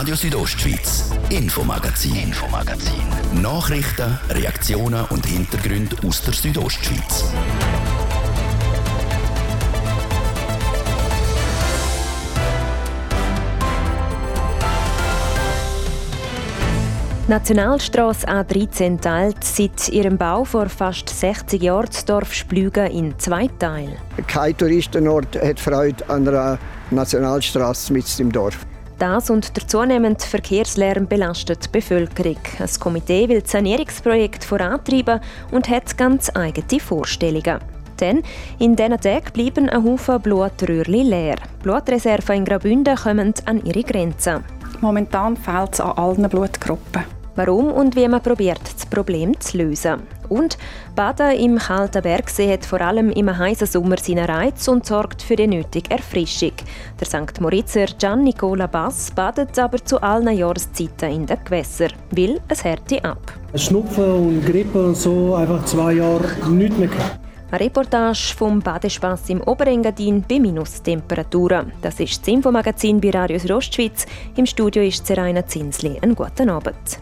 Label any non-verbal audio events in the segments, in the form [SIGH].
Radio Südostschweiz, Infomagazin, Infomagazin. Nachrichten, Reaktionen und Hintergründe aus der Südostschweiz. Nationalstraße A13 teilt seit ihrem Bau vor fast 60 Jahren das Dorf Splügen in zwei Teile. Kein Touristenort hat Freude an einer Nationalstraße mit im Dorf. Das und der zunehmende Verkehrslärm belastet die Bevölkerung. Das Komitee will das Sanierungsprojekt vorantreiben und hat ganz eigene Vorstellungen. Denn in diesen Tagen bleiben ein Haufen Blutröhrchen leer. Blutreserven in Graubünden kommen an ihre Grenzen. Momentan fehlt es an allen Blutgruppen warum und wie man probiert, das Problem zu lösen. Und Baden im kalten Bergsee hat vor allem im heißen Sommer seinen Reiz und sorgt für die nötige Erfrischung. Der St. Moritzer Gian Nicola Bass badet aber zu allen Jahreszeiten in den Gewässern, will es Härte ab. Schnupfen und Grippe und so einfach zwei Jahre nichts mehr gehabt. Eine Reportage vom Badespass im Oberengadin bei Minustemperaturen. Das ist das Infomagazin bei Radio Ostschweiz. Im Studio ist Seraina Zinsli. Einen guten Abend.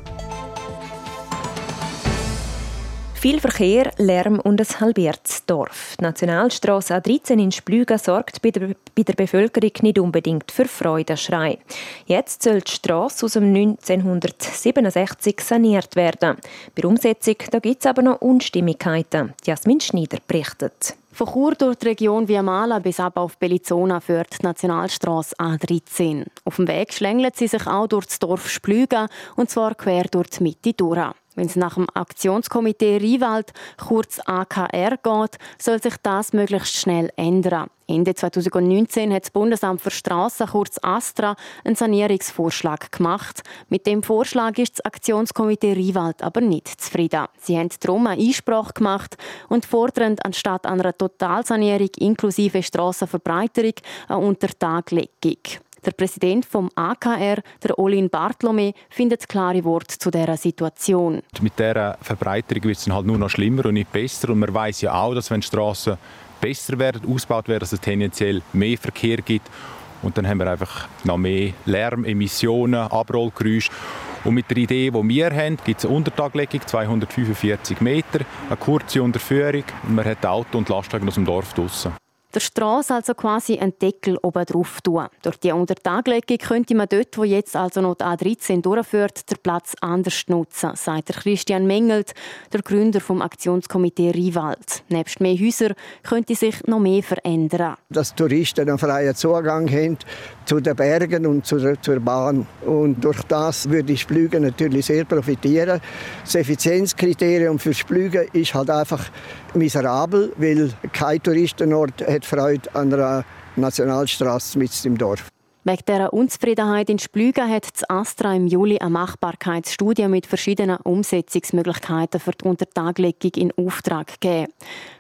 Viel Verkehr, Lärm und ein halbiertes Dorf. Die Nationalstraße A13 in Splügen sorgt bei der, bei der Bevölkerung nicht unbedingt für Freudenschrei. Jetzt soll die Straße aus dem 1967 saniert werden. Bei der Umsetzung gibt es aber noch Unstimmigkeiten. Jasmin Schneider berichtet. Von Chur durch die Region Viamala bis ab auf Belizona führt die Nationalstraße A13. Auf dem Weg schlängelt sie sich auch durch das Dorf Splügen und zwar quer durch die Mitte durch. Wenn es nach dem Aktionskomitee Riewald, kurz AKR, geht, soll sich das möglichst schnell ändern. Ende 2019 hat das Bundesamt für Straßen, kurz ASTRA, einen Sanierungsvorschlag gemacht. Mit dem Vorschlag ist das Aktionskomitee Riewald aber nicht zufrieden. Sie haben darum eine Einsprache gemacht und fordern anstatt einer Totalsanierung inklusive Strassenverbreiterung eine Untertaglegung. Der Präsident vom AKR, der Olin Bartlome, findet klare Worte zu dieser Situation. Mit dieser Verbreiterung wird es halt nur noch schlimmer und nicht besser. Und man weiß ja auch, dass wenn Straßen besser werden, ausgebaut werden, dass es tendenziell mehr Verkehr gibt. Und dann haben wir einfach noch mehr Lärm, Emissionen, Abrollgeräusche. Und mit der Idee, die wir haben, gibt es eine Untertaglegung, 245 Meter, eine kurze Unterführung man hat Auto und Lastwagen aus dem Dorf draussen der Straße also quasi einen Deckel oben drauf tun. Durch die Untertaglegung könnte man dort, wo jetzt also noch die A13 durchführt, den Platz anders nutzen, sagt Christian Mengelt, der Gründer vom Aktionskomitee Riewald. Nebst mehr Häusern könnte sich noch mehr verändern. Dass Touristen einen freien Zugang haben zu den Bergen und zur, zur Bahn. Und durch das würde Splügen natürlich sehr profitieren. Das Effizienzkriterium für Splügen ist halt einfach miserabel, weil kein Touristenort hat Freude an einer Nationalstraße mit im Dorf. Wegen dieser Unzufriedenheit in Splügen hat das Astra im Juli eine Machbarkeitsstudie mit verschiedenen Umsetzungsmöglichkeiten für die Untertaglegung in Auftrag gegeben.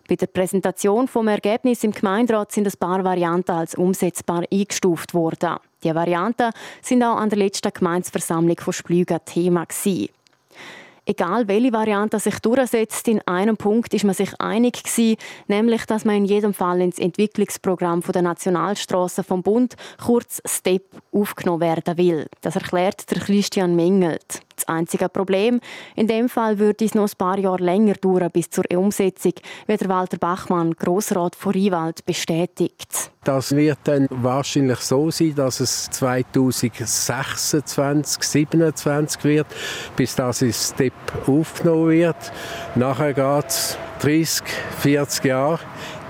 Bei der Präsentation vom Ergebnis im Gemeinderat sind ein paar Varianten als umsetzbar eingestuft worden. Die Varianten sind auch an der letzten Gemeinsversammlung von Splügen Thema gewesen. Egal welche Variante sich durchsetzt, in einem Punkt ist man sich einig gewesen, nämlich, dass man in jedem Fall ins Entwicklungsprogramm der Nationalstraße vom Bund, kurz STEP, aufgenommen werden will. Das erklärt der Christian Mengelt. Das einzige Problem, in dem Fall würde es noch ein paar Jahre länger dauern bis zur Umsetzung, wie Walter Bachmann, Grossrat von Riewald, bestätigt. Das wird dann wahrscheinlich so sein, dass es 2026, 2027 wird, bis das in Step aufgenommen wird. Nachher geht es 30, 40 Jahre,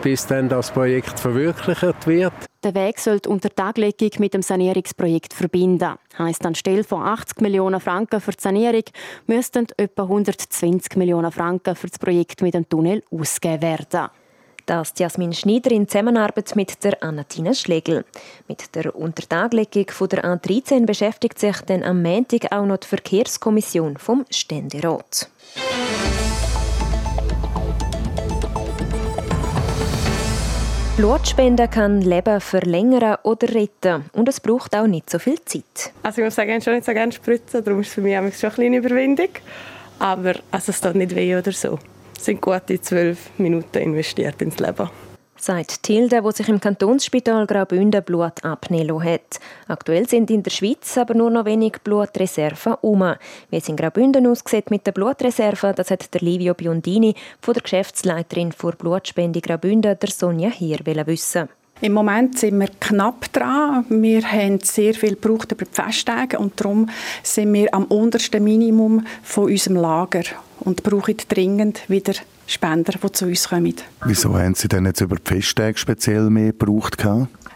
bis dann das Projekt verwirklicht wird. Der Weg soll die Untertaglegung mit dem Sanierungsprojekt verbinden. Heißt anstelle von 80 Millionen Franken für die Sanierung müssten etwa 120 Millionen Franken für das Projekt mit dem Tunnel ausgegeben werden. Das Jasmin Schneider in Zusammenarbeit mit der Annatina Schlegel. Mit der Untertaglegung der A13 beschäftigt sich dann am Montag auch noch die Verkehrskommission vom Ständerat. Blutspenden kann Leben verlängern oder retten und es braucht auch nicht so viel Zeit. Also ich muss sagen, ich schon nicht so gerne spritzen, darum ist es für mich schon eine kleine Überwindung. Aber also es tut nicht weh oder so. Es sind gute zwölf Minuten investiert ins Leben. Sagt Tilde, wo sich im Kantonsspital Graubünden Blut abnehmen hat. Aktuell sind in der Schweiz aber nur noch wenig Blutreserven um. Wie es in Graubünden aussieht mit der Blutreserve, das hat der Livio Biondini von der Geschäftsleiterin für Blutspende Graubünden, der Sonja Hier, wissen. Im Moment sind wir knapp dran. Wir haben sehr viel gebraucht über die Festtage und darum sind wir am untersten Minimum von unserem Lager und brauchen dringend wieder Spender, die zu uns kommen. Wieso haben Sie denn jetzt über die Festtage speziell mehr gebraucht?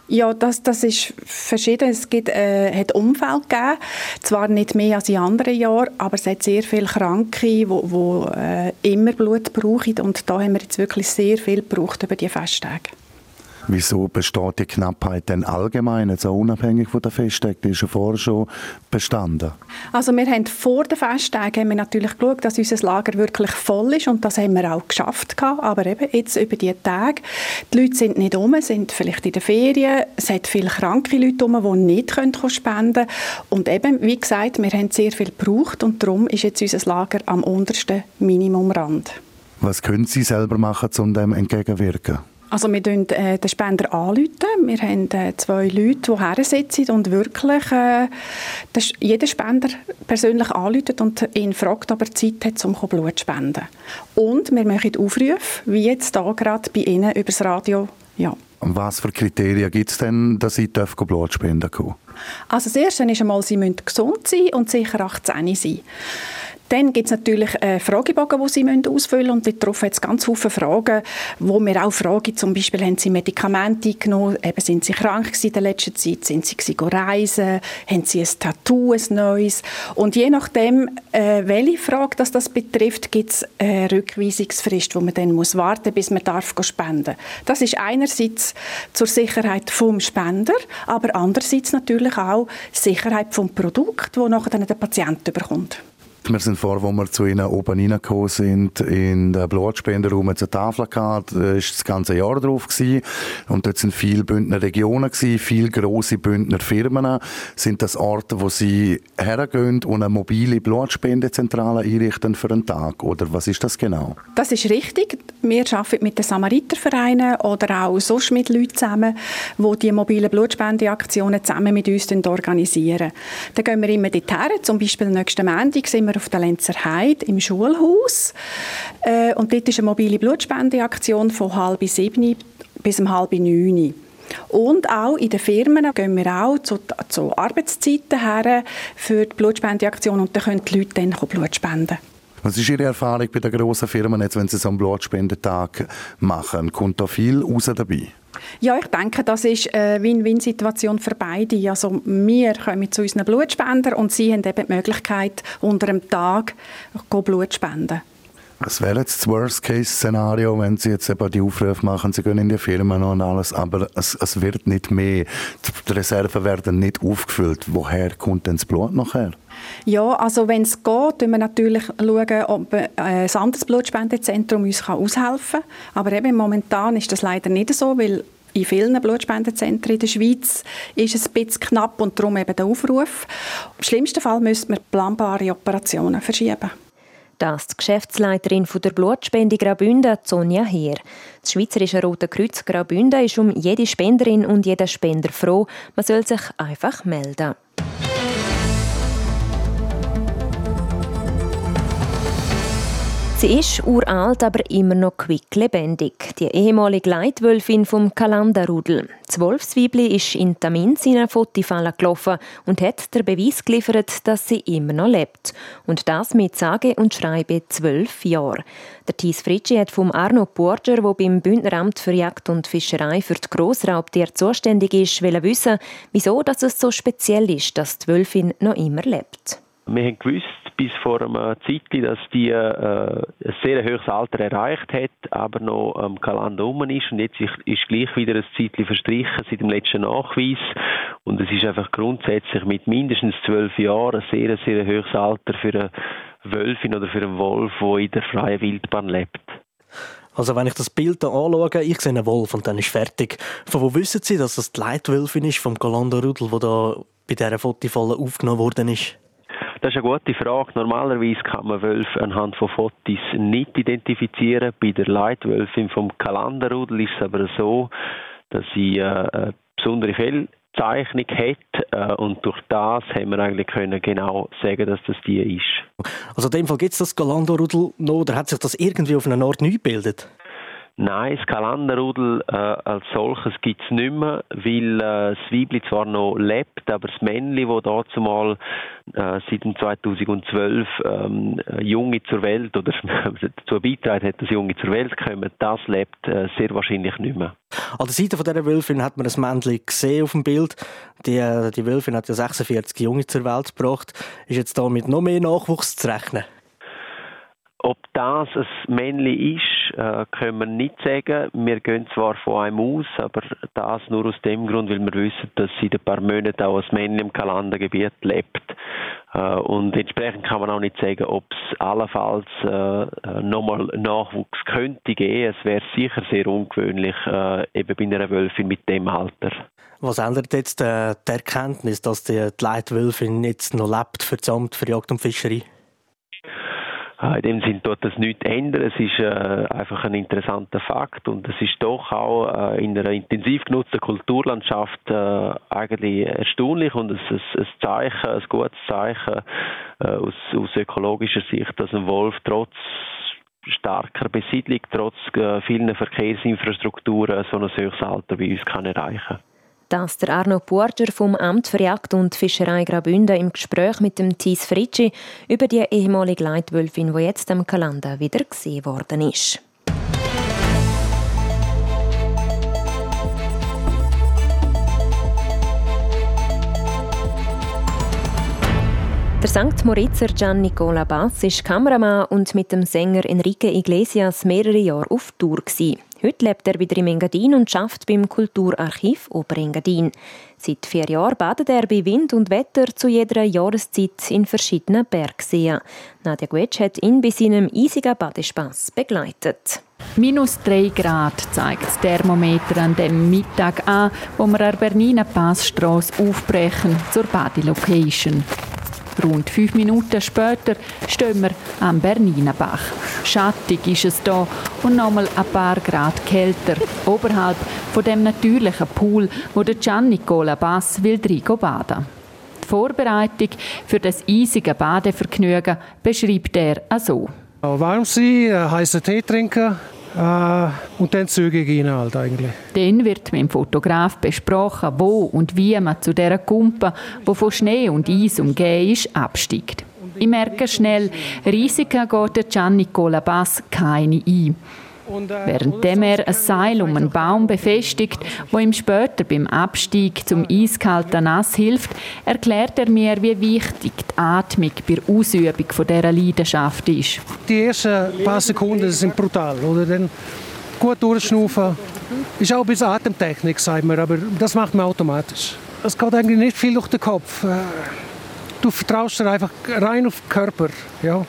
Ja, das, das ist verschieden. Es gibt, äh, hat Umfeld gegeben, zwar nicht mehr als in anderen Jahren, aber es hat sehr viele Kranke, die äh, immer Blut brauchen und da haben wir jetzt wirklich sehr viel gebraucht über die Festtage. Wieso besteht die Knappheit denn allgemein, also unabhängig von der Festtage? Die ist ja vorher schon bestanden. Also wir haben vor den Festtagen haben wir natürlich geschaut, dass unser Lager wirklich voll ist und das haben wir auch geschafft. Aber eben jetzt über die Tage, die Leute sind nicht um, sind vielleicht in den Ferien, es hat viele kranke Leute um, die nicht können spenden können. Und eben, wie gesagt, wir haben sehr viel gebraucht und darum ist jetzt unser Lager am untersten Minimumrand. Was können Sie selber machen, um dem entgegenwirken? Also wir rufen äh, den Spender anrufen. Wir haben äh, zwei Leute, die her sitzen und wirklich äh, das, jeder Spender persönlich anruft und ihn fragt, ob er Zeit hat, um Blut zu spenden. Und wir machen Aufrufe, wie jetzt hier gerade bei Ihnen über das Radio. Ja. Was für Kriterien gibt es denn, dass Sie Blut spenden können? Also das Erste ist einmal, Sie müssen gesund sein und sicher 18 sein. Dann gibt es natürlich einen Fragebogen, den Sie ausfüllen müssen. Und darauf hat es ganz viele Fragen, wo wir auch fragen, zum Beispiel, haben Sie Medikamente genommen, eben sind Sie krank in der letzten Zeit, sind Sie reisen, haben Sie ein Tattoo, ein neues? Und je nachdem, äh, welche Frage das, das betrifft, gibt es eine Rückweisungsfrist, wo man dann muss warten bis man darf spenden. Das ist einerseits zur Sicherheit vom Spender, aber andererseits natürlich auch Sicherheit vom Produkt, wo nachher dann der Patient bekommt. Wir sind vor, wo wir zu ihnen oben reingekommen sind, in den Blutspenderraum eine Tafel gehabt, da war das ganze Jahr drauf gewesen. Und dort sind viele Bündner Regionen gewesen, viele grosse Bündner Firmen. Sind das Orte, wo sie hergehen und eine mobile Blutspendezentrale einrichten für einen Tag? Oder was ist das genau? Das ist richtig. Wir arbeiten mit den Samaritervereinen oder auch sonst mit Leuten zusammen, die die mobilen Blutspendeaktionen zusammen mit uns organisieren. Dann gehen wir immer dorthin, zum Beispiel nächsten Montag sind wir auf der Lenzer Heide im Schulhaus. Äh, und dort ist eine mobile Blutspendeaktion von halb sieben bis um halb neun. Und auch in den Firmen gehen wir auch zu, zu Arbeitszeiten her für die Blutspendeaktion und da können die Leute dann Blut spenden. Was ist Ihre Erfahrung bei den grossen Firmen, jetzt, wenn Sie so einen Blutspendetag machen? Kommt da viel raus dabei? Ja, ich denke, das ist eine Win-Win-Situation für beide. Also wir kommen zu unseren Blutspendern und sie haben eben die Möglichkeit, unter einem Tag Blut zu spenden. Was wäre jetzt das Worst-Case-Szenario, wenn Sie jetzt eben die Aufrufe machen, Sie gehen in die Firma und alles, aber es, es wird nicht mehr, die Reserven werden nicht aufgefüllt. Woher kommt denn das Blut nachher? Ja, also wenn es geht, schauen wir natürlich, schauen, ob äh, ein anderes Blutspendezentrum uns aushelfen kann. Aber eben momentan ist das leider nicht so, weil in vielen Blutspendezentren in der Schweiz ist es ein bisschen knapp und darum eben der Aufruf. Im schlimmsten Fall müssten wir planbare Operationen verschieben. Das die Geschäftsleiterin der Blutspende Graubünden, Sonja Heer. Das Schweizerische Rote Kreuz Graubünden ist um jede Spenderin und jeden Spender froh. Man soll sich einfach melden. Sie ist uralt, aber immer noch quicklebendig. Die ehemalige Leitwölfin vom Kalanderrudel. Das Wolfsweibli ist in Tamin seiner Fotofalle gelaufen und hat den Beweis geliefert, dass sie immer noch lebt. Und das mit sage und schreibe zwölf Jahren. Der Thies Fritschi hat vom Arno Porger, der beim Bündneramt für Jagd und Fischerei für die Grossraubtiere zuständig ist, wissen, wieso dass es so speziell ist, dass die Wölfin noch immer lebt. Wir haben gewusst bis vor einer Zeit, dass die äh, ein sehr hohes Alter erreicht hat, aber noch am Kalender um ist. Und jetzt ist gleich wieder ein Zeitchen verstrichen seit dem letzten Nachweis. Und es ist einfach grundsätzlich mit mindestens zwölf Jahren ein sehr, sehr hohes Alter für eine Wölfin oder für einen Wolf, der in der freien Wildbahn lebt. Also wenn ich das Bild hier anschaue, ich sehe einen Wolf und dann ist fertig. Von wo wissen Sie, dass das die Leitwölfin ist vom Galanderrudel, wo da bei dieser Fotofalle aufgenommen worden ist? Das ist eine gute Frage. Normalerweise kann man Wölfe anhand von Fotos nicht identifizieren. Bei der Leitwölfin vom Kalanderrudel ist es aber so, dass sie äh, eine besondere Fellzeichnung hat äh, und durch das haben wir eigentlich können genau sagen, dass das die ist. Also in dem Fall gibt es das Galanderrudel noch oder hat sich das irgendwie auf einer Art neu gebildet? Nein, das Kalenderrudel äh, als solches gibt es nicht mehr, weil äh, das Weibli zwar noch lebt, aber das Männli, das dazu mal äh, seit 2012 ähm, Junge zur Welt oder [LAUGHS] dazu beitragen hat, dass Junge zur Welt kommen, das lebt äh, sehr wahrscheinlich nicht mehr. An der Seite dieser Wölfin hat man ein Männchen gesehen auf dem Bild. Die, äh, die Wölfin hat ja 46 Junge zur Welt gebracht. Ist jetzt da mit noch mehr Nachwuchs zu rechnen? Ob das ein Männchen ist, äh, können wir nicht sagen. Wir gehen zwar von einem aus, aber das nur aus dem Grund, weil wir wissen, dass seit ein paar Monaten auch ein Männchen im Kalandergebiet lebt. Äh, und entsprechend kann man auch nicht sagen, ob es allenfalls äh, nochmal Nachwuchs könnte geben. Es wäre sicher sehr ungewöhnlich, äh, eben bei einer Wölfin mit dem Alter. Was ändert jetzt äh, die Erkenntnis, dass die, die Leitwölfin jetzt noch lebt für das Amt für Jagd und Fischerei? Ah, in dem Sinn tut das nichts ändern. Es ist äh, einfach ein interessanter Fakt und es ist doch auch äh, in einer intensiv genutzten Kulturlandschaft äh, eigentlich erstaunlich und es ist ein Zeichen, ein gutes Zeichen äh, aus, aus ökologischer Sicht, dass ein Wolf trotz starker Besiedlung, trotz äh, vielen Verkehrsinfrastrukturen so ein höchstes Alter bei uns kann erreichen kann. Das der Arno Porger vom Amt für Jagd und Fischerei Graubünden im Gespräch mit dem Thies Fritschi über die ehemalige Leitwölfin, die jetzt am Kalender wieder gesehen worden ist. Der St. Moritzer Gian Nicola Bass ist Kameramann und mit dem Sänger Enrique Iglesias mehrere Jahre auf Tour. Gewesen. Heute lebt er wieder im Engadin und schafft beim Kulturarchiv Oberengadin. Seit vier Jahren badet er bei Wind und Wetter zu jeder Jahreszeit in verschiedenen Bergseen. Nadja Guetsch hat ihn bei seinem eisigen Badespaß begleitet. Minus 3 Grad zeigt das Thermometer an dem Mittag an, wo wir an Bernina Passstrasse aufbrechen zur Badelocation. Rund fünf Minuten später stehen wir am Berninenbach. Schattig ist es da und nochmal ein paar Grad kälter, [LAUGHS] oberhalb von dem natürlichen Pool, wo der Gian Nicola Bass will baden. Die Vorbereitung für das eisige Badevergnügen beschreibt er so. Warm sein, äh, heißen Tee trinken, und dann zügig rein halt eigentlich. Dann wird mit dem Fotograf besprochen, wo und wie man zu dieser Kumpe, die von Schnee und Eis umgeben ist, absteigt. Ich merke schnell, Risiken geht Gian Nicola Bass keine ein. Währenddem er ein Seil um einen Baum befestigt, wo ihm später beim Abstieg zum eiskalten Nass hilft, erklärt er mir, wie wichtig die Atmung bei der Ausübung dieser Leidenschaft ist. Die ersten paar Sekunden sind brutal. Oder? Dann gut durchschnaufen. Ist auch ein bisschen Atemtechnik, sagt man, aber das macht man automatisch. Es geht eigentlich nicht viel durch den Kopf. Äh, du vertraust dir einfach rein auf den Körper. Ja.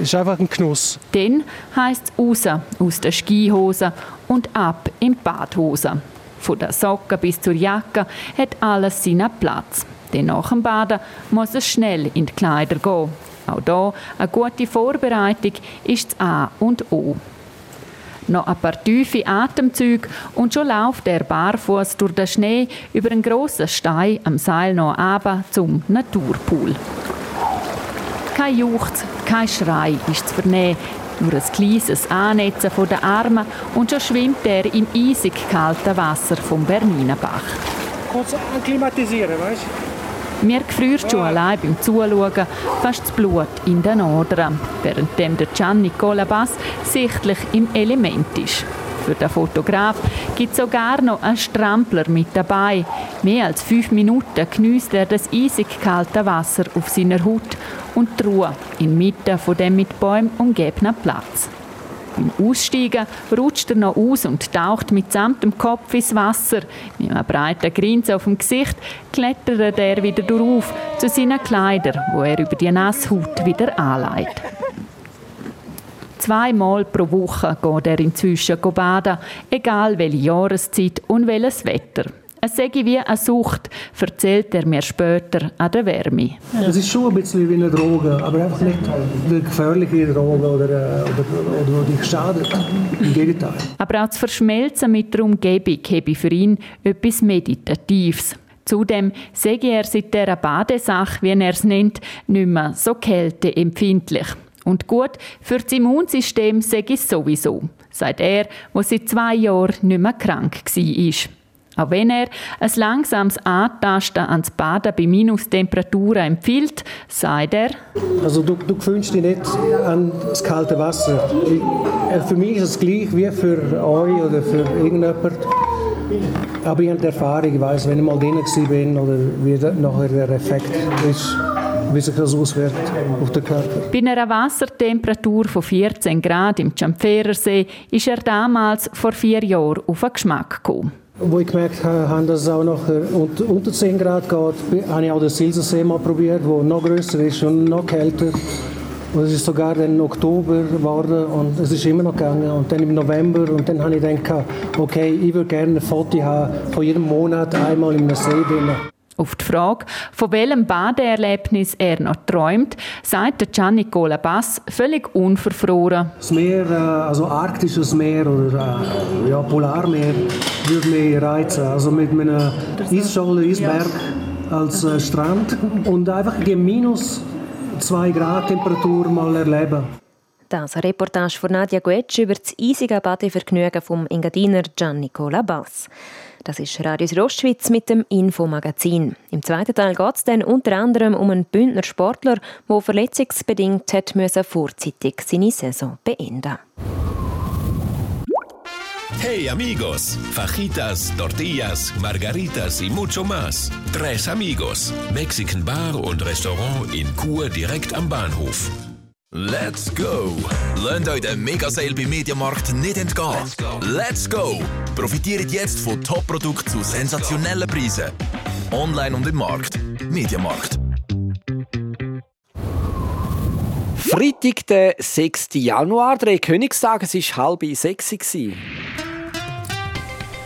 Ist einfach ein Genuss. Dann heisst es raus aus der Skihose und ab in die Badhose. Von der Socke bis zur Jacke hat alles seinen Platz. Denn nach dem Baden muss es schnell in die Kleider gehen. Auch hier eine gute Vorbereitung ist das A und O. Noch ein paar tiefe Atemzüge und schon läuft der barfuß durch den Schnee über einen grossen Stein am Seil noch runter zum Naturpool. Kein Juchz, kein Schrei ist zu vernehmen, nur ein kleines Annetzen von den Armen und schon schwimmt er im eisig kalten Wasser vom Berninenbach. Kurz akklimatisieren, weißt du? Mir gefriert schon allein beim Zuschauen fast das Blut in den Adern, während der Gian Nicola Bass sichtlich im Element ist. Für den Fotograf gibt es sogar noch einen Strampler mit dabei. Mehr als fünf Minuten genießt er das eisig kalte Wasser auf seiner Haut und die Ruhe inmitten von dem mit Bäumen umgebenen Platz. Beim Aussteigen rutscht er noch aus und taucht mitsamt dem Kopf ins Wasser. Mit einem breiten Grinsen auf dem Gesicht klettert er wieder durch zu seinen Kleidern, wo er über die Nasshaut wieder anlegt. Zweimal pro Woche geht er inzwischen baden, egal welche Jahreszeit und welches Wetter. Es sei wie eine Sucht, erzählt er mir später an der Wärme. Es ist schon ein bisschen wie eine Droge, aber einfach nicht eine gefährliche Droge oder, äh, oder, oder die schadet. Im Gegenteil. Aber auch das Verschmelzen mit der Umgebung habe für ihn etwas Meditatives. Zudem sehe er seit dieser Badesache, wie er es nennt, nicht mehr so kälteempfindlich. Und gut für das Immunsystem sage ich sowieso, sagt er, der seit zwei Jahren nicht mehr krank war. Auch wenn er ein langsames Antasten ans Baden bei Minustemperaturen empfiehlt, sagt er, also du, du gewöhnst dich nicht an das kalte Wasser. Äh, für mich ist es gleich wie für euch oder für irgendjemand. Aber ich habe die Erfahrung, ich weiß, wenn ich mal drin bin oder wie nachher der Effekt ist, wie sich das auswirkt auf den Körper. Bei einer Wassertemperatur von 14 Grad im Champferersee ist er damals vor vier Jahren auf den Geschmack gekommen. Wo ich gemerkt habe, dass es auch noch unter 10 Grad geht, habe ich auch den Silsersee mal probiert, der noch größer ist und noch kälter. Und es ist sogar im Oktober geworden und es ist immer noch gegangen. Und dann im November und dann habe ich gedacht, okay, ich würde gerne ein Foto haben von jedem Monat einmal im See drinnen. Auf die Frage, von welchem Badeerlebnis er noch träumt, sagt Gianni Bass völlig unverfroren. Das Meer, äh, also arktisches Meer oder äh, ja, Polarmeer, würde mich reizen. Also mit einem Eisscholle, Eisberg als äh, Strand und einfach gegen minus 2 Grad Temperatur mal erleben. Das eine Reportage von Nadia Guetsch über das eisige Badevergnügen vom Engadiner Giannicola Bass. Das ist Radio Südostschweiz mit dem Infomagazin. Im zweiten Teil geht es dann unter anderem um einen Bündner Sportler, der verletzungsbedingt hat müssen vorzeitig seine Saison beenden Hey amigos, fajitas, tortillas, margaritas y mucho más. Tres amigos, Mexican Bar und Restaurant in Chur direkt am Bahnhof. Let's go! Lasst euch den Megasale beim Mediamarkt nicht entgehen. Let's go! Profitiert jetzt von Top-Produkten zu sensationellen Preisen. Online und im Markt. Mediamarkt. Freitag, der 6. Januar, der Königstag, es war halb sechs.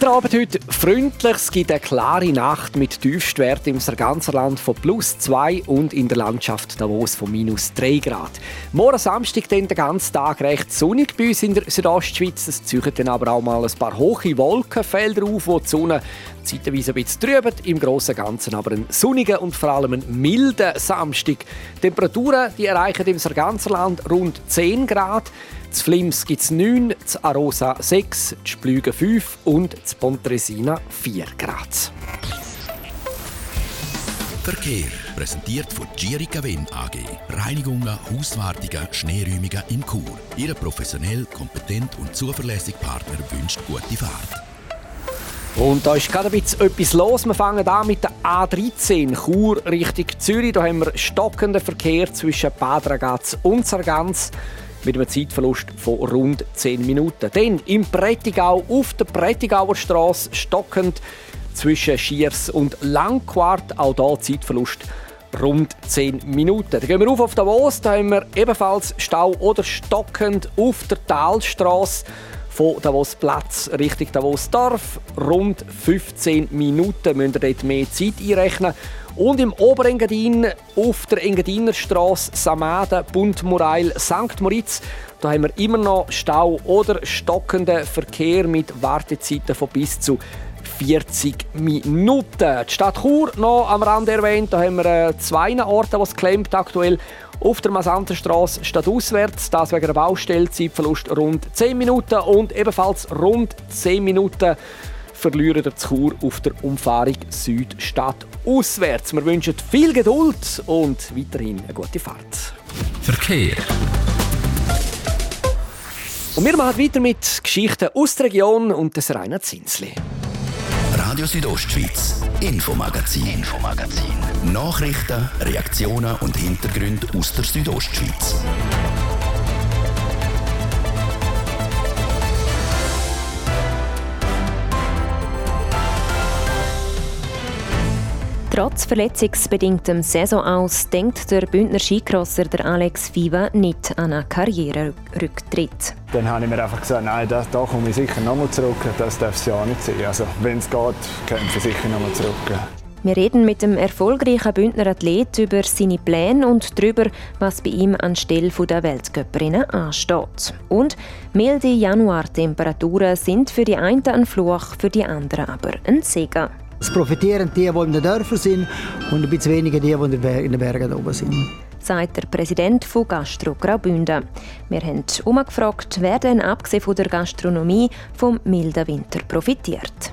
Der Abend heute freundlich. Es gibt eine klare Nacht mit Tiefstwerten im ganzen Land von plus 2 und in der Landschaft Davos von minus 3 Grad. Morgen Samstag dann den ganzen Tag recht sonnig bei uns in der Südostschweiz. Es ziehen dann aber auch mal ein paar hohe Wolkenfelder auf, wo die Sonne zeitweise ein bisschen trübt. Im Großen und Ganzen aber ein sonniger und vor allem ein milder Samstag. Die Temperaturen die erreichen im ganzen Land rund 10 Grad. Z Flims gibt es 9, z Arosa 6, z Splügen 5 und z Pontresina 4 Grad. Verkehr präsentiert von Gierica Wenn AG. Reinigungen, Hauswartungen, Schneeräumungen in Chur. Ihre professionell, kompetent und zuverlässige Partner wünscht gute Fahrt. Und da ist gerade ein bisschen etwas los. Wir fangen an mit der A13 Chur Richtung Zürich. Da haben wir stockenden Verkehr zwischen Bad Ragaz und Sargans mit einem Zeitverlust von rund 10 Minuten. Dann im Prättigau auf der Prättigauer Straße stockend zwischen Schiers und Langquart. Auch hier Zeitverlust rund 10 Minuten. Dann gehen wir auf auf Davos. Da haben wir ebenfalls Stau oder stockend auf der Talstraße von Davos Platz Richtung Davos Dorf. Rund 15 Minuten müsst ihr dort mehr Zeit einrechnen. Und im Oberengadin auf der Engadiner Straße Samaden, Buntmurail, St. Moritz da haben wir immer noch Stau oder stockenden Verkehr mit Wartezeiten von bis zu 40 Minuten. Die Stadt Chur noch am Rand erwähnt, da haben wir äh, zwei Orte, wo es klemmt aktuell. Auf der Masantenstraße stadtauswärts, das wegen der Baustelle, Zeitverlust rund 10 Minuten und ebenfalls rund 10 Minuten verlieren der Chur auf der Umfahrung Südstadt auswärts. Wir wünschen viel Geduld und weiterhin eine gute Fahrt. Verkehr. Und wir machen weiter mit Geschichten aus der Region und des Rainer Zinsli. Radio Südostschweiz, Infomagazin, Infomagazin. Nachrichten, Reaktionen und Hintergründe aus der Südostschweiz. Trotz verletzungsbedingtem Saisonaus denkt der Bündner Skicrosser der Alex Viva nicht an einen Karriererücktritt. Dann habe ich mir einfach gesagt, nein, da, da komme ich sicher nochmal zurück. Das darf es ja nicht sein. Also, wenn es geht, kämpfe ich sicher nochmal zurück. Wir reden mit dem erfolgreichen Bündner Athlet über seine Pläne und darüber, was bei ihm anstelle der Weltcupperinnen ansteht. Und milde Januartemperaturen sind für die einen ein Fluch, für die anderen aber ein Segen. Es profitieren die, die in den Dörfern sind und ein bisschen weniger die, die in den Bergen oben sind sagt der Präsident von Gastro Graubünden. Wir haben umgefragt, wer denn abgesehen von der Gastronomie vom milden Winter profitiert.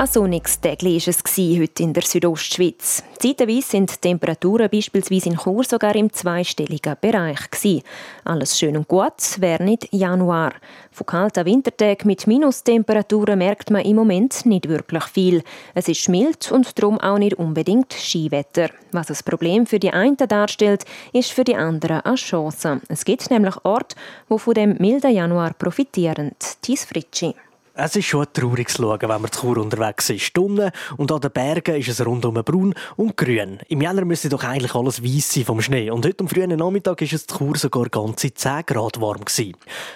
Ein sonniges Tag war es heute in der Südostschweiz. Zeitweise sind die Temperaturen beispielsweise in Chur sogar im zweistelligen Bereich. Alles schön und gut, wäre nicht Januar. Von kalten Wintertagen mit Minustemperaturen merkt man im Moment nicht wirklich viel. Es ist mild und darum auch nicht unbedingt Skiwetter. Was das Problem für die einen darstellt, ist für die anderen eine Chance. Es gibt nämlich Orte, die von dem milden Januar profitieren. Thies Fritschi. Es ist schon ein trauriges Schauen, wenn man zu Chur unterwegs ist. Unten und an den Bergen ist es rundum braun und grün. Im Jänner müsste doch eigentlich alles weiss sein vom Schnee. Und heute am frühen Nachmittag ist es zu Chur sogar ganze 10 Grad warm gewesen.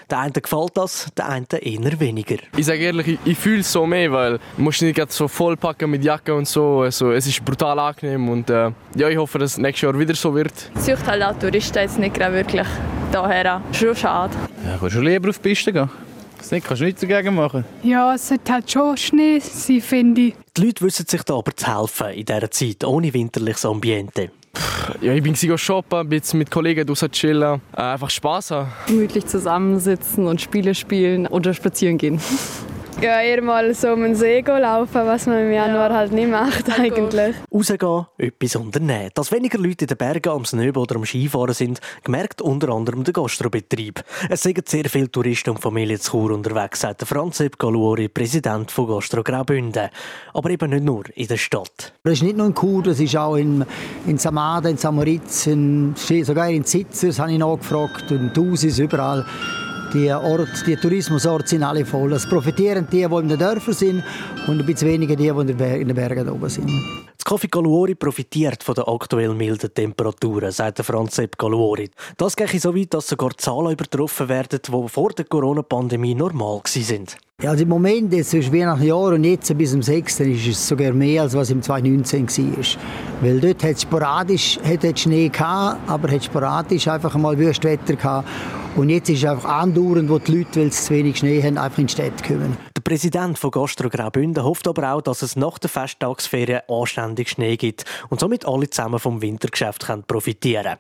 Der einen gefällt das, der einen eher weniger. Ich sage ehrlich, ich, ich fühle es so mehr, weil du musst nicht so vollpacken mit Jacke und so. Also, es ist brutal angenehm und äh, ja, ich hoffe, dass es nächstes Jahr wieder so wird. Es sucht halt auch Touristen jetzt nicht wirklich daher. Schon schade. Ja, würde schon lieber auf die Piste gehen. Nicht, kannst du nichts dagegen machen. Ja, es sollte halt schon Schnee sein, finde ich. Die Leute wissen sich da aber zu helfen in dieser Zeit, ohne winterliches Ambiente. Ja, ich bin shoppen, ein bisschen mit Kollegen draußen chillen, äh, einfach Spaß haben. Gemütlich zusammensitzen und Spiele spielen oder spazieren gehen. Ja, eher mal so um den See laufen, was man im Januar ja. halt nicht macht eigentlich. Rausgehen, etwas unternehmen. Dass weniger Leute in den Bergen am Snöben oder am Skifahren sind, gemerkt unter anderem der Gastrobetrieb. Es sind sehr viele Touristen und Familien zu Chur unterwegs, sagt Franz Sepp Galuori, Präsident von Gastro Graubünden. Aber eben nicht nur in der Stadt. Das ist nicht nur in Chur, das ist auch in, in Samada, in Samoritz, in, sogar in Zitzers habe ich nachgefragt und Tausis, überall die, Ort, die Tourismusorte sind alle voll. Es profitieren die, die in den Dörfern sind und ein bisschen weniger die, die in den Bergen oben sind. Das Coffee Galuori profitiert von den aktuell milden Temperaturen, sagt Franz Sepp Galuori. Das geht so weit, dass sogar Zahlen übertroffen werden, die vor der Corona-Pandemie normal waren. Ja, also im Moment, jetzt zwischen Weihnachtsjahr und jetzt bis zum 6. ist es sogar mehr, als was im 2019 war. Weil dort hat es sporadisch hat es Schnee gehabt, aber hat sporadisch einfach mal Wüstwetter gehabt. Und jetzt ist es einfach andauernd, wo die Leute, weil sie zu wenig Schnee haben, einfach in die Städte kommen. Der Präsident von Gastro Graubünden hofft aber auch, dass es nach der Festtagsferien anständig Schnee gibt und somit alle zusammen vom Wintergeschäft profitieren können.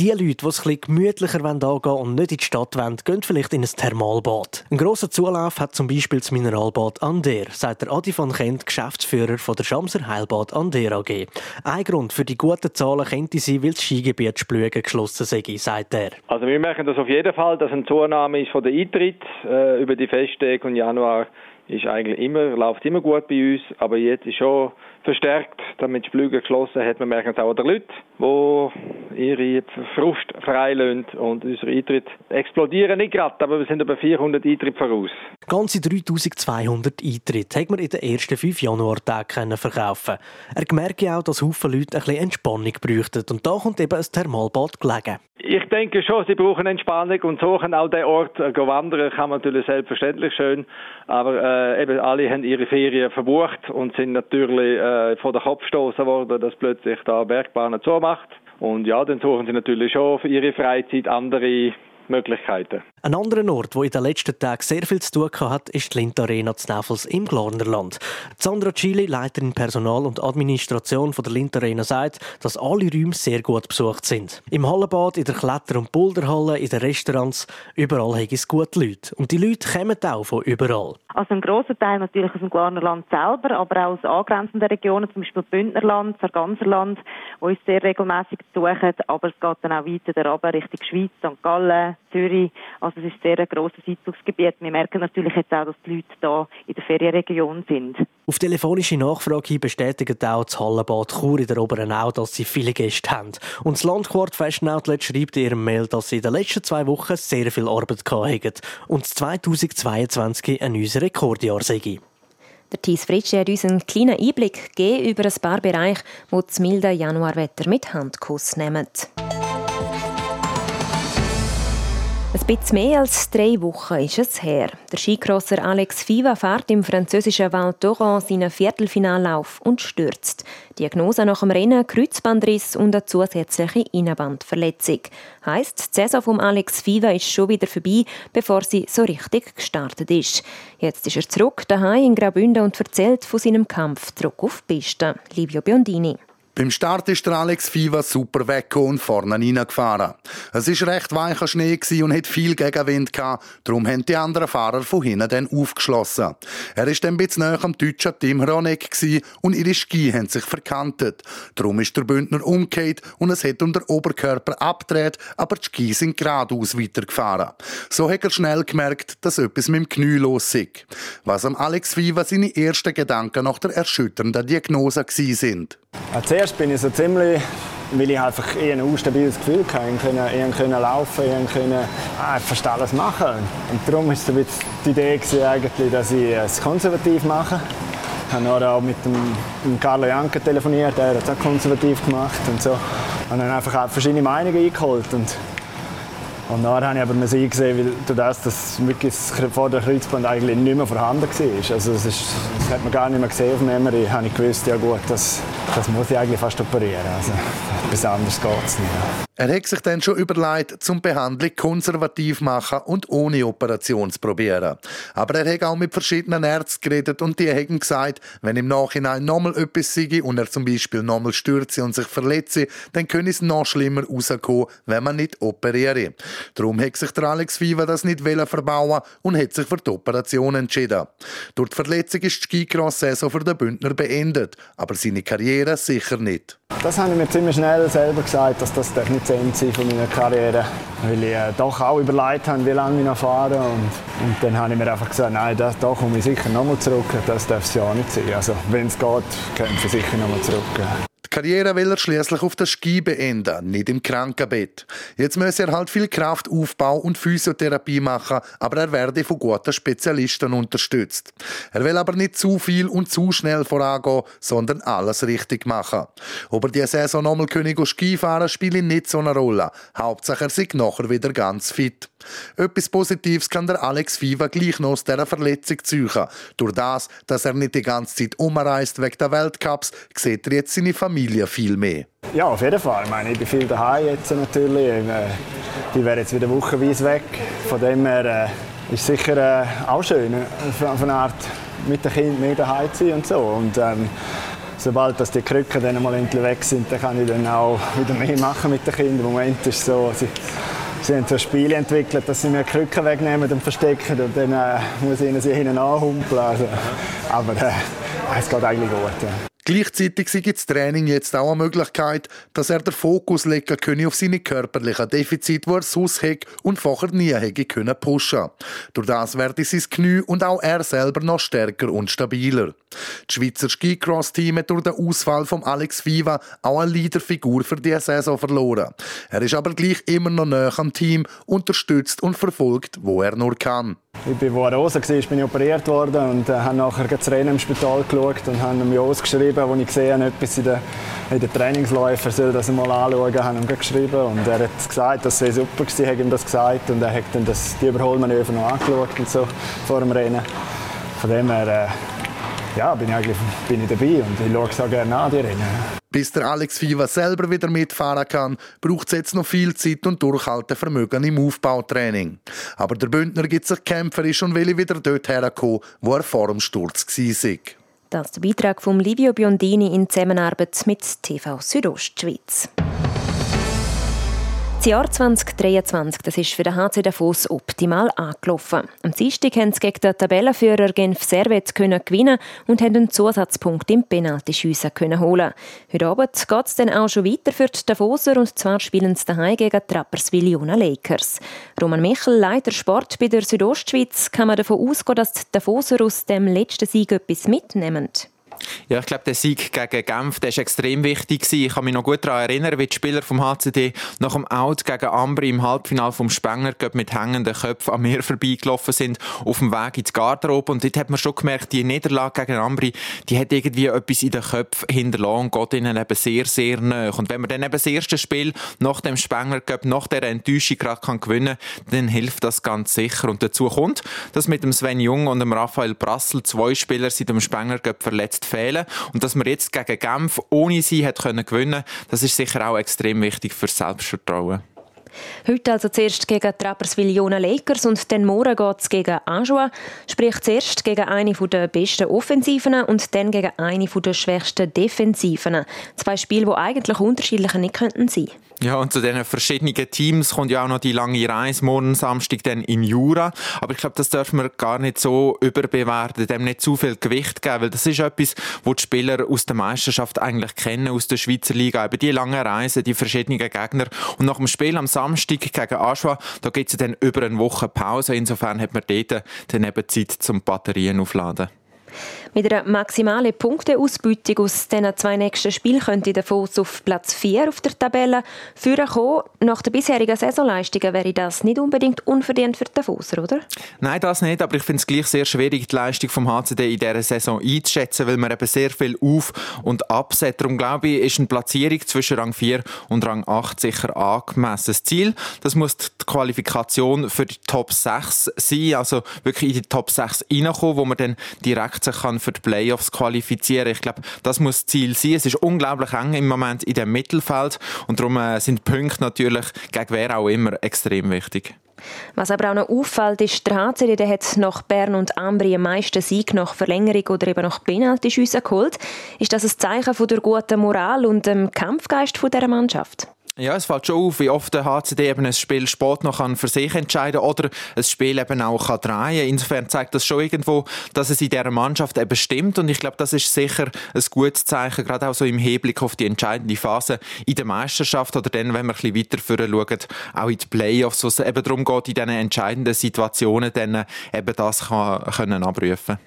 Die Leute, die es bisschen gemütlicher angehen und nicht in die Stadt wollen, gehen vielleicht in ein Thermalbad. Ein grosser Zulauf hat zum Beispiel das Mineralbad Ander, sagt der Adi von Kent, Geschäftsführer von der Schamser Heilbad Ander AG. Ein Grund für die guten Zahlen könnte sein, weil das Skigebiet Splügen geschlossen sei, sagt er. Also wir merken das auf jeden Fall, dass eine Zunahme ist von der Eintritt äh, über die Festtage und Januar ist eigentlich immer, läuft immer gut bei uns, aber jetzt ist schon verstärkt, damit die Flüge geschlossen hat. Man merkt es auch an den Leuten, die ihre Frust freilassen und unsere Eintritte explodieren nicht gerade, aber wir sind über 400 Eintritte voraus. Ganze 3200 Eintritte hat man in den ersten fünf Januartagen verkaufen Er merke auch, dass Haufen Leute ein bisschen Entspannung bräuchten und da kommt eben ein Thermalbad gelegen. Ich denke schon, sie brauchen Entspannung und suchen auch den Ort. Äh, wandern kann man natürlich selbstverständlich schön, aber äh, eben alle haben ihre Ferien verbucht und sind natürlich äh, vor den Kopf gestoßen worden, dass plötzlich da Bergbahnen zumacht. Und ja, dann suchen sie natürlich schon für ihre Freizeit andere Möglichkeiten. Ein anderer Ort, wo in den letzten Tagen sehr viel zu tun hat, ist die Lind Arena zu Neffels im Glarnerland. Sandra Chili, Leiterin Personal und Administration von der Lind Arena, sagt, dass alle Räume sehr gut besucht sind. Im Hallenbad, in der Kletter- und Boulderhalle, in den Restaurants, überall haben es gute Leute. Und die Leute kommen auch von überall. Also ein grosser Teil natürlich aus dem Glarnerland selber, aber auch aus angrenzenden Regionen, zum Beispiel Bündnerland, Sarganserland, wo uns sehr regelmäßig besuchen. Aber es geht dann auch weiter Richtung Schweiz, St. Gallen, Zürich. Also es ist sehr ein grosses Einzugsgebiet. Wir merken natürlich jetzt auch, dass die Leute hier in der Ferienregion sind. Auf telefonische Nachfrage bestätigen auch das Hallenbad Chur in der Oberen Au, dass sie viele Gäste haben. Und das Landquart Fashion Outlet schreibt in ihrem Mail, dass sie in den letzten zwei Wochen sehr viel Arbeit hatten und 2022 ein neues Rekordjahr sei. Der Thies Fritsche hat uns einen kleinen Einblick gegeben über ein paar Bereiche, wo das milde Januarwetter mit Handkuss nehmen. Ein bisschen mehr als drei Wochen ist es her. Der Skicrosser Alex Fiva fährt im französischen Val d'Oran seinen Viertelfinallauf und stürzt. Diagnose nach dem Rennen Kreuzbandriss und eine zusätzliche Innenbandverletzung. Heißt, die Saison von Alex Fiva ist schon wieder vorbei, bevor sie so richtig gestartet ist. Jetzt ist er zurück daheim in Graubünden und erzählt von seinem Kampf zurück auf die Piste. Livio Biondini. Beim Start ist der Alex Fiva super weggekommen und vorne reingefahren. Es war recht weicher Schnee und hat viel Gegenwind gehabt, darum haben die anderen Fahrer von hinten dann aufgeschlossen. Er war dann ein bisschen näher am deutschen Tim Hronek und ihre Ski haben sich verkantet. Darum ist der Bündner umgekehrt und es hat unter Oberkörper abgedreht, aber die Ski sind geradeaus weitergefahren. So hat er schnell gemerkt, dass etwas mit dem Knie los ist. Was am Alex Fiva seine ersten Gedanken nach der erschütternden Diagnose sind. Ja, zuerst bin ich so ziemlich, weil ich einfach ein unstabiles Gefühl hatte. Ich konnte eher können laufen, ich konnte ah, fast alles machen. Und darum war die Idee eigentlich, dass ich es konservativ mache. Ich habe auch mit dem, Carlo Janke telefoniert, der hat es auch konservativ gemacht und so. Und dann einfach auch verschiedene Meinungen eingeholt. Und und dann habe ich aber eingesehen, weil durch das, dass wirklich vor der Kreuzband eigentlich nicht mehr vorhanden war. Also das, ist, das hat man gar nicht mehr gesehen auf dem MRI. habe ich gewusst, ja gut, das, das muss ich eigentlich fast operieren. Also [LAUGHS] etwas anderes geht es nicht. Er hat sich dann schon überlegt, zum Behandlung konservativ machen und ohne Operation zu probieren. Aber er hat auch mit verschiedenen Ärzten geredet und die haben gesagt, wenn im Nachhinein nochmal etwas sei und er zum Beispiel nochmal stürze und sich verletze, dann könnte es noch schlimmer rauskommen, wenn man nicht operiere. Darum hat sich der Alex Viva das nicht verbauen und hat sich für die Operation entschieden. Durch die Verletzung ist die Skicross-Saison für den Bündner beendet, aber seine Karriere sicher nicht. Das habe ich mir ziemlich schnell selber gesagt, dass das nicht das Ende von meiner Karriere, weil ich äh, doch auch überlegt habe, wie lange ich noch fahre und, und dann habe ich mir einfach gesagt, nein, da, da komme ich sicher nochmal zurück, das darf es ja nicht sein. Also wenn es geht, kämpfe ich sicher nochmal zurück. Karriere will er schließlich auf der Ski beenden, nicht im Krankenbett. Jetzt muss er halt viel Kraftaufbau und Physiotherapie machen, aber er werde von guten Spezialisten unterstützt. Er will aber nicht zu viel und zu schnell vorangehen, sondern alles richtig machen. Ob er die Saison nochmal König Ski fahren spielt nicht so eine Rolle. Hauptsache er ist nachher wieder ganz fit. Etwas Positives kann der Alex Viva gleich noch aus dieser Verletzung ziehen. Durch das, dass er nicht die ganze Zeit umreist wegen der Weltcups, sieht er jetzt seine Familie viel mehr. Ja, auf jeden Fall. Ich meine, ich bin viel daheim jetzt natürlich. Äh, die wäre jetzt wieder wochenweise weg. Von dem her äh, ist sicher äh, auch schön, auf eine Art mit den Kindern mehr daheim zu sein und so. Und, ähm, sobald dass die Krücken dann mal endlich weg sind, dann kann ich dann auch wieder mehr machen mit den Kindern. Im Moment ist es so, sie Sie haben so Spiele entwickelt, dass sie mir Krücken wegnehmen und verstecken und dann äh, muss ich ihnen sie hinten anhumpeln. Also, aber äh, es geht eigentlich gut. Ja. Gleichzeitig sei das Training jetzt auch eine Möglichkeit, dass er den Fokus legen könne auf seine körperlichen Defizite, die er sonst hat und vorher nie hätte können pushen. Durch das werde sein Knie und auch er selber noch stärker und stabiler. Das Schweizer Skicross-Team hat durch den Ausfall von Alex Viva auch eine Leaderfigur für diese Saison verloren. Er ist aber gleich immer noch näher am Team, unterstützt und verfolgt, wo er nur kann. Ich bin, wo raus war, bin ich operiert worden und äh, habe nachher das Rennen im Spital geschaut und habe ihm ausgeschrieben, wo ich gesehen habe, etwas in den, in den Trainingsläufen, soll das mal anschauen, habe ihm geschrieben und er hat gesagt, das sei super gewesen, habe ihm das gesagt und er hat dann das, die Überholmanöver noch angeschaut und so vor dem Rennen. Von dem her, äh, ja, bin ich eigentlich bin ich dabei und ich schaue es auch gerne an, die Rennen. Bis der Alex Fiva selber wieder mitfahren kann, braucht es jetzt noch viel Zeit und Durchhaltevermögen im Aufbautraining. Aber der Bündner gibt sich kämpferisch und will wieder dort herkommen, wo er vor dem Sturz war. Das ist der Beitrag von Livio Biondini in Zusammenarbeit mit TV Südostschweiz. Das Jahr 2023 das ist für den HC Davos optimal angelaufen. Am Dienstag konnten sie gegen den Tabellenführer Genf Servet gewinnen und einen Zusatzpunkt im Penaltyschiessen holen. Heute Abend geht es dann auch schon weiter für die Davoser und zwar spielen sie daheim gegen die Rapperswil Jona Lakers. Roman Michel, Leiter Sport bei der Südostschweiz, kann man davon ausgehen, dass die Davoser aus dem letzten Sieg etwas mitnehmen. Ja, ich glaube, der Sieg gegen Genf, der ist extrem wichtig gewesen. Ich kann mich noch gut daran erinnern, wie die Spieler vom HCD nach dem Out gegen Ambri im Halbfinale vom Spenger mit hängenden Köpfen an mir vorbeigelaufen sind, auf dem Weg ins Garderobe. Und dort hat man schon gemerkt, die Niederlage gegen Ambri, die hat irgendwie etwas in den Köpfen hinterlassen und geht ihnen eben sehr, sehr nahe. Und wenn man dann eben das erste Spiel nach dem Spenger nach der Enttäuschung gerade gewinnen kann, dann hilft das ganz sicher. Und dazu kommt, dass mit dem Sven Jung und dem Raphael Brassel zwei Spieler seit dem Spenger verletzt fehlen. Und dass man jetzt gegen Genf ohne sie hat können gewinnen, das ist sicher auch extrem wichtig für Selbstvertrauen. Heute also zuerst gegen Trapperswil Jona Lakers und dann morgen geht es gegen Anjoa. Sprich zuerst gegen eine der besten Offensiven und dann gegen eine der schwächsten Defensiven. Zwei Spiele, die eigentlich unterschiedlicher nicht könnten sein. Ja, und zu diesen verschiedenen Teams kommt ja auch noch die lange Reise morgen Samstag dann in Jura. Aber ich glaube, das dürfen wir gar nicht so überbewerten, dem nicht zu viel Gewicht geben, weil das ist etwas, wo die Spieler aus der Meisterschaft eigentlich kennen, aus der Schweizer Liga. Eben die lange Reise, die verschiedenen Gegner. Und nach dem Spiel am Samstag gegen Aschua, da gibt es dann über eine Woche Pause. Insofern hat man dort dann eben Zeit zum Batterien aufladen. Mit einer maximalen Punkteausbeutung aus diesen zwei nächsten Spielen könnte der Fuß auf Platz 4 auf der Tabelle führen kommen. Nach der bisherigen Saisonleistungen wäre das nicht unbedingt unverdient für den Fusser, oder? Nein, das nicht, aber ich finde es gleich sehr schwierig, die Leistung vom HCD in dieser Saison einzuschätzen, weil man eben sehr viel auf- und absetzt. Darum glaube ich, ist eine Platzierung zwischen Rang 4 und Rang 8 sicher angemessen. Das Ziel, das muss die Qualifikation für die Top 6 sein, also wirklich in die Top 6 reinkommen, wo man dann direkt sich kann für die Playoffs qualifizieren. Ich glaube, das muss Ziel sein. Es ist unglaublich eng im Moment in dem Mittelfeld und darum äh, sind Punkte natürlich gegen wer auch immer extrem wichtig. Was aber auch noch auffällt, ist, der HCD der hat nach Bern und Ambri am meisten Sieg nach Verlängerung oder eben nach Penaltyschüssen geholt. Ist das ein Zeichen von der guten Moral und dem Kampfgeist dieser Mannschaft? Ja, es fällt schon auf, wie oft der HCD eben ein Spiel spät noch kann für sich entscheiden oder ein Spiel eben auch kann drehen. Insofern zeigt das schon irgendwo, dass es in dieser Mannschaft eben stimmt und ich glaube, das ist sicher ein gutes Zeichen, gerade auch so im Hinblick auf die entscheidende Phase in der Meisterschaft oder dann, wenn wir ein bisschen weiter schauen, auch in die Playoffs, wo es eben darum geht, in diesen entscheidenden Situationen dann eben das kann, können abrufen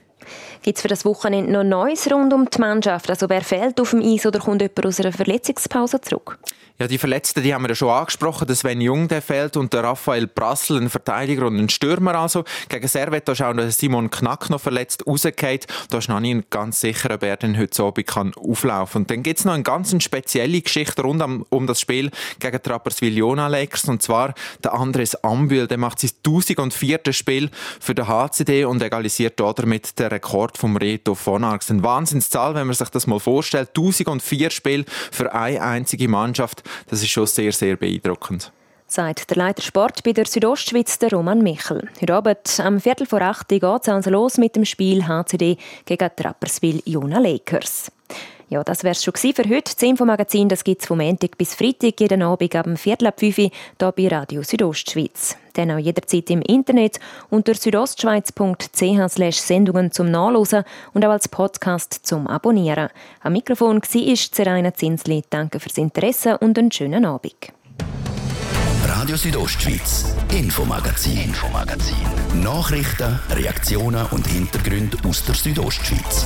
Gibt es für das Wochenende noch Neues rund um die Mannschaft? Also wer fehlt auf dem Eis oder kommt jemand aus einer Verletzungspause zurück? Ja, die Verletzten, die haben wir ja schon angesprochen. Der Sven Jung, der fehlt und der Raphael Brassel, ein Verteidiger und ein Stürmer also. Gegen Servet, da ist auch der Simon Knack noch verletzt rausgefallen. Da ist noch nicht ganz sicher, ob er denn heute Abend kann auflaufen Und dann gibt es noch eine ganz spezielle Geschichte rund um, um das Spiel gegen Trapperswil Jona Lakers. Und zwar der Andres Ambühl, der macht sein 1004. Spiel für den HCD und egalisiert damit den Rekord vom Reto von Arx. Eine Wahnsinnszahl, wenn man sich das mal vorstellt. 1004 Spiele für eine einzige Mannschaft. Das ist schon sehr, sehr beeindruckend sagt der Leiter Sport bei der Südostschweiz, der Roman Michel. Heute Abend am Viertel vor acht geht es also los mit dem Spiel HCD gegen Trapperswil Jona Lakers. Ja, das wär's schon für heute. Das Infomagazin das gibt's vom Montag bis Freitag jeden Abend ab dem Viertel ab 5 hier bei Radio Südostschweiz. Dann auch jederzeit im Internet unter südostschweiz.ch Sendungen zum Nachlesen und auch als Podcast zum Abonnieren. Am Mikrofon war Zeraina Zinsli. Danke fürs Interesse und einen schönen Abend. Radio Südostschweiz, Infomagazin, Infomagazin. Nachrichten, Reaktionen und Hintergründe aus der Südostschweiz.